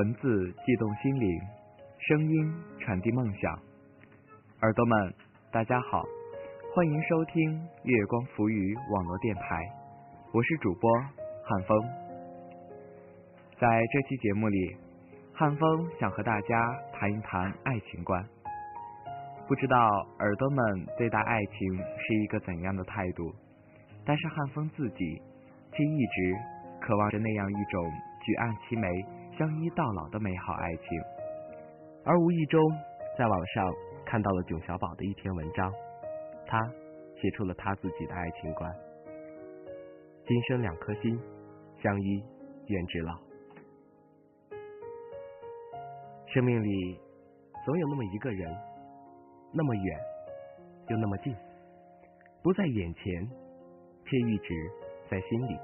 文字悸动心灵，声音传递梦想。耳朵们，大家好，欢迎收听月光浮语网络电台，我是主播汉风。在这期节目里，汉风想和大家谈一谈爱情观。不知道耳朵们对待爱情是一个怎样的态度？但是汉风自己却一直渴望着那样一种举案齐眉、相依到老的美好爱情。而无意中在网上看到了囧小宝的一篇文章，他写出了他自己的爱情观：今生两颗心，相依愿至老。生命里总有那么一个人。那么远，又那么近，不在眼前，却一直在心里。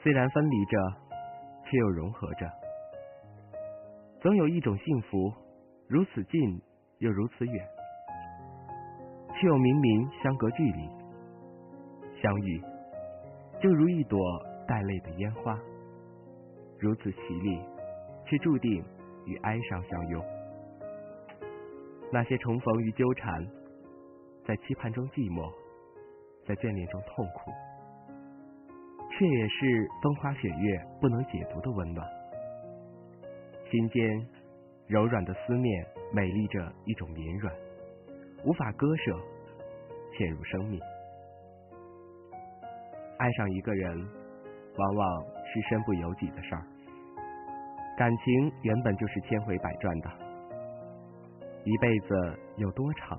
虽然分离着，却又融合着。总有一种幸福，如此近又如此远，却又明明相隔距离。相遇，就如一朵带泪的烟花，如此绮丽，却注定与哀伤相拥。那些重逢与纠缠，在期盼中寂寞，在眷恋中痛苦，却也是风花雪月不能解读的温暖。心间柔软的思念，美丽着一种绵软，无法割舍，嵌入生命。爱上一个人，往往是身不由己的事儿。感情原本就是千回百转的。一辈子有多长？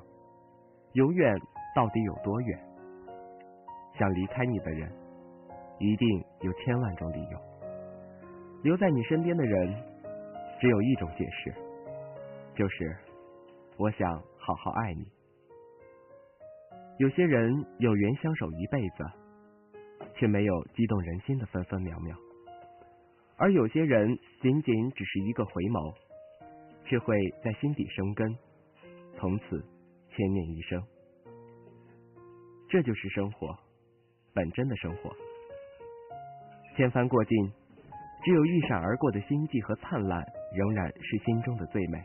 永远到底有多远？想离开你的人，一定有千万种理由。留在你身边的人，只有一种解释，就是我想好好爱你。有些人有缘相守一辈子，却没有激动人心的分分秒秒；而有些人仅仅只是一个回眸。却会在心底生根，从此牵念一生。这就是生活，本真的生活。千帆过尽，只有一闪而过的心悸和灿烂，仍然是心中的最美。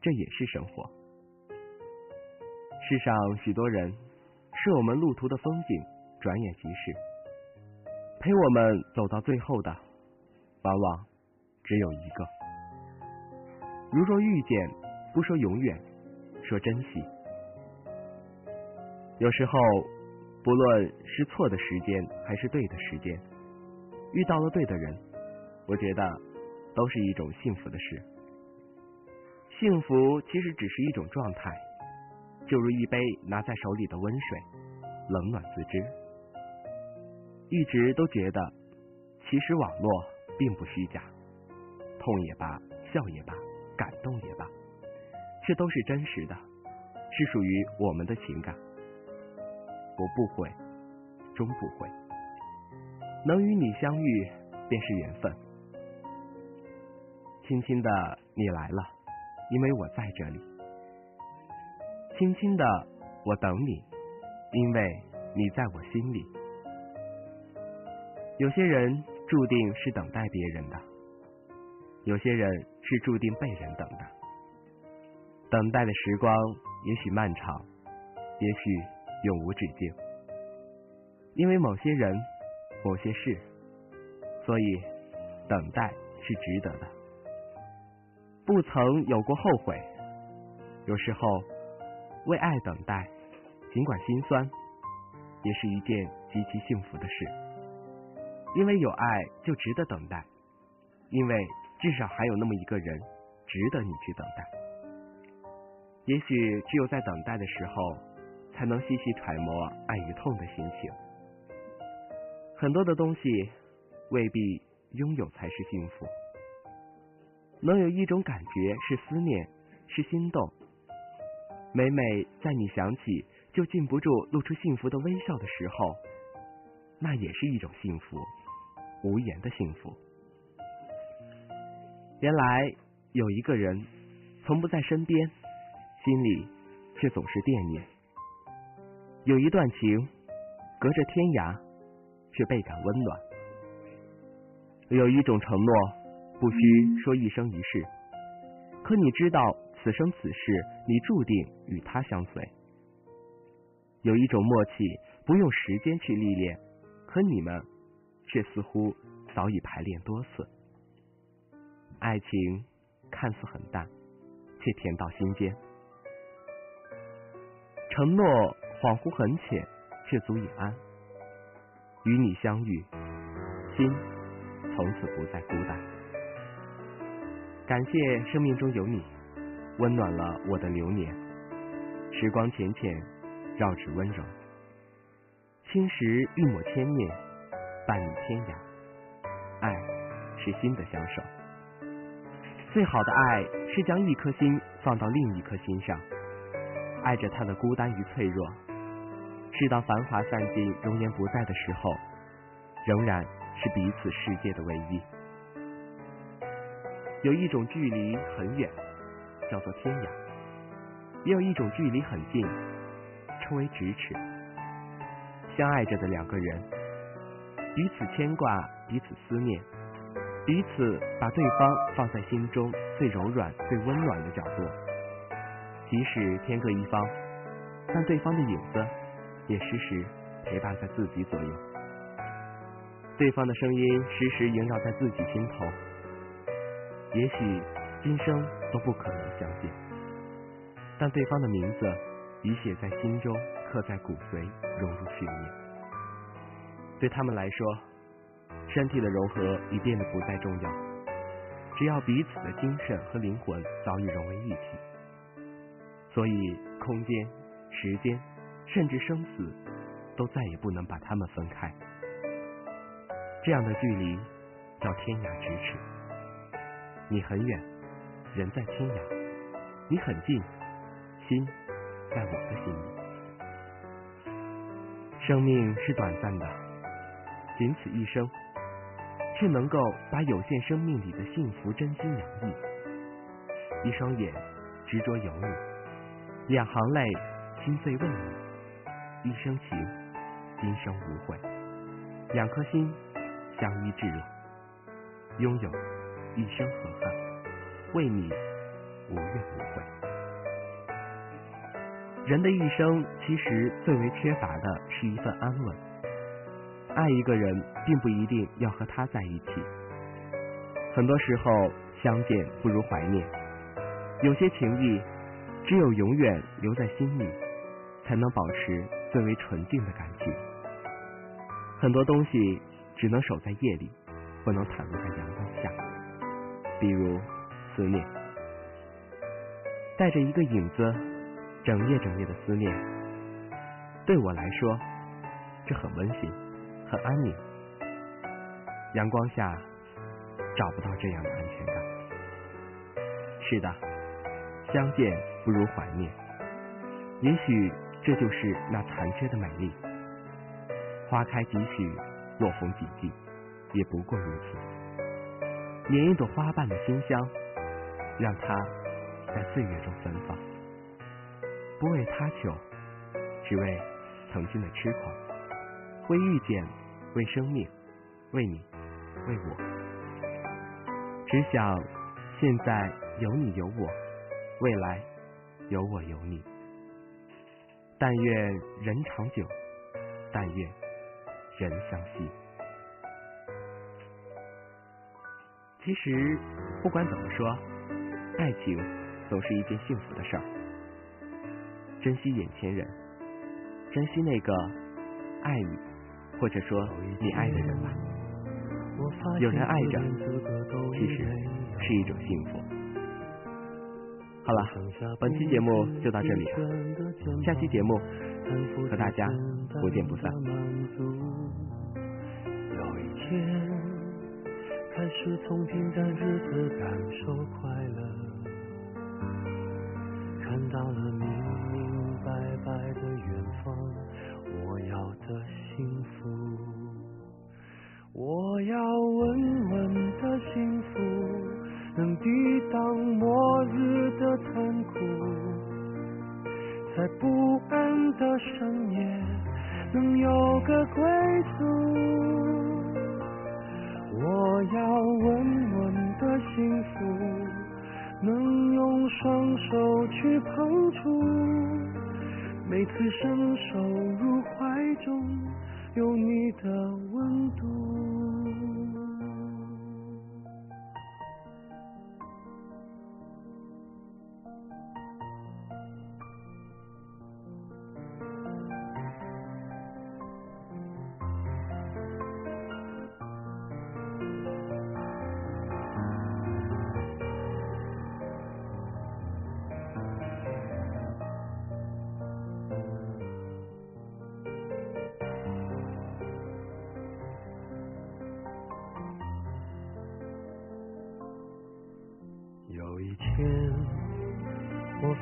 这也是生活。世上许多人，是我们路途的风景，转眼即逝。陪我们走到最后的，往往只有一个。如若遇见，不说永远，说珍惜。有时候，不论是错的时间还是对的时间，遇到了对的人，我觉得都是一种幸福的事。幸福其实只是一种状态，就如一杯拿在手里的温水，冷暖自知。一直都觉得，其实网络并不虚假，痛也罢，笑也罢。感动也罢，这都是真实的，是属于我们的情感。我不悔，终不悔。能与你相遇，便是缘分。轻轻的，你来了，因为我在这里。轻轻的，我等你，因为你在我心里。有些人注定是等待别人的，有些人。是注定被人等的，等待的时光也许漫长，也许永无止境。因为某些人、某些事，所以等待是值得的。不曾有过后悔，有时候为爱等待，尽管心酸，也是一件极其幸福的事。因为有爱就值得等待，因为。至少还有那么一个人值得你去等待。也许只有在等待的时候，才能细细揣摩爱与痛的心情。很多的东西未必拥有才是幸福，能有一种感觉是思念，是心动。每每在你想起就禁不住露出幸福的微笑的时候，那也是一种幸福，无言的幸福。原来有一个人从不在身边，心里却总是惦念。有一段情隔着天涯，却倍感温暖。有一种承诺不需说一生一世，可你知道此生此世你注定与他相随。有一种默契，不用时间去历练，可你们却似乎早已排练多次。爱情看似很淡，却甜到心间；承诺恍惚很浅，却足以安。与你相遇，心从此不再孤单。感谢生命中有你，温暖了我的流年。时光浅浅，绕指温柔，青石一抹千念，伴你天涯。爱是心的相守，最好的爱是将一颗心放到另一颗心上，爱着他的孤单与脆弱。直到繁华散尽，容颜不在的时候，仍然是彼此世界的唯一。有一种距离很远，叫做天涯；也有一种距离很近，称为咫尺。相爱着的两个人，彼此牵挂，彼此思念，彼此把对方放在心中最柔软、最温暖的角落。即使天各一方，但对方的影子。也时时陪伴在自己左右，对方的声音时时萦绕在自己心头。也许今生都不可能相见，但对方的名字已写在心中，刻在骨髓，融入血液。对他们来说，身体的融合已变得不再重要，只要彼此的精神和灵魂早已融为一体。所以，空间、时间。甚至生死都再也不能把他们分开，这样的距离叫天涯咫尺。你很远，人在天涯；你很近，心在我的心里。生命是短暂的，仅此一生，却能够把有限生命里的幸福真心洋溢。一双眼执着有你，两行泪心碎为你。一生情，今生无悔；两颗心相依至老，拥有一生和恨，为你无怨无悔。人的一生其实最为缺乏的是一份安稳。爱一个人，并不一定要和他在一起。很多时候，相见不如怀念。有些情谊，只有永远留在心里，才能保持。最为纯净的感情，很多东西只能守在夜里，不能袒露在阳光下。比如思念，带着一个影子，整夜整夜的思念，对我来说，这很温馨，很安宁。阳光下找不到这样的安全感。是的，相见不如怀念。也许。这就是那残缺的美丽。花开几许，落红几季，也不过如此。捻一朵花瓣的馨香，让它在岁月中芬芳。不为他求，只为曾经的痴狂。为遇见，为生命，为你，为我。只想现在有你有我，未来有我有你。但愿人长久，但愿人相惜。其实不管怎么说，爱情总是一件幸福的事儿。珍惜眼前人，珍惜那个爱你或者说你爱的人吧。有人爱着，其实是一种幸福。好了，本期节目就到这里了，下期节目和大家不见不散。有一天开始从平淡日子感受快乐，看到了去碰触，每次伸手入怀中，有你的温度。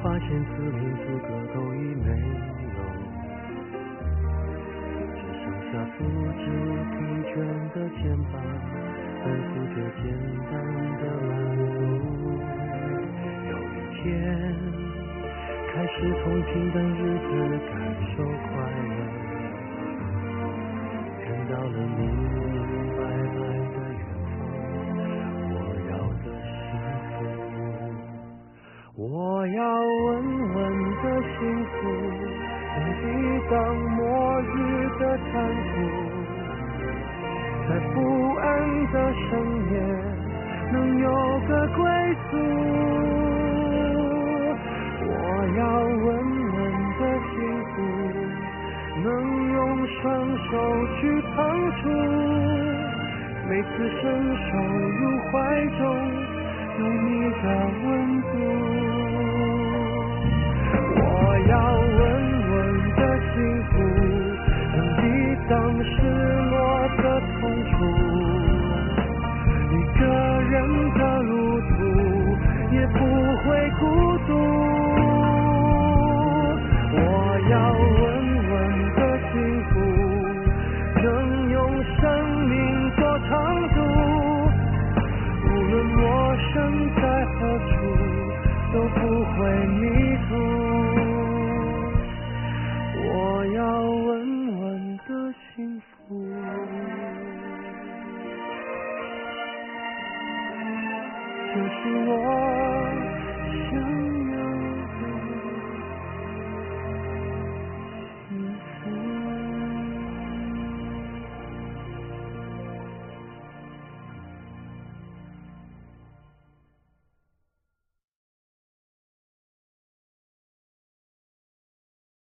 发现自怜资格都已没有，只剩下不知疲倦的肩膀，担负着简单的满足。有一天，开始从平淡日子感受快乐，看到了明明白白能用双手去碰触，每次伸手入怀中，有你的温度。我要稳稳的幸福，能抵挡就是我想